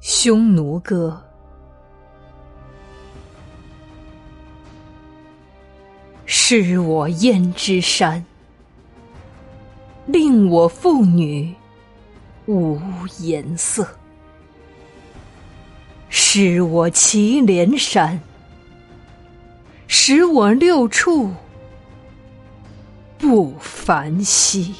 匈奴歌。是我胭脂山令我妇女无颜色。是我祁连山使我六畜不凡兮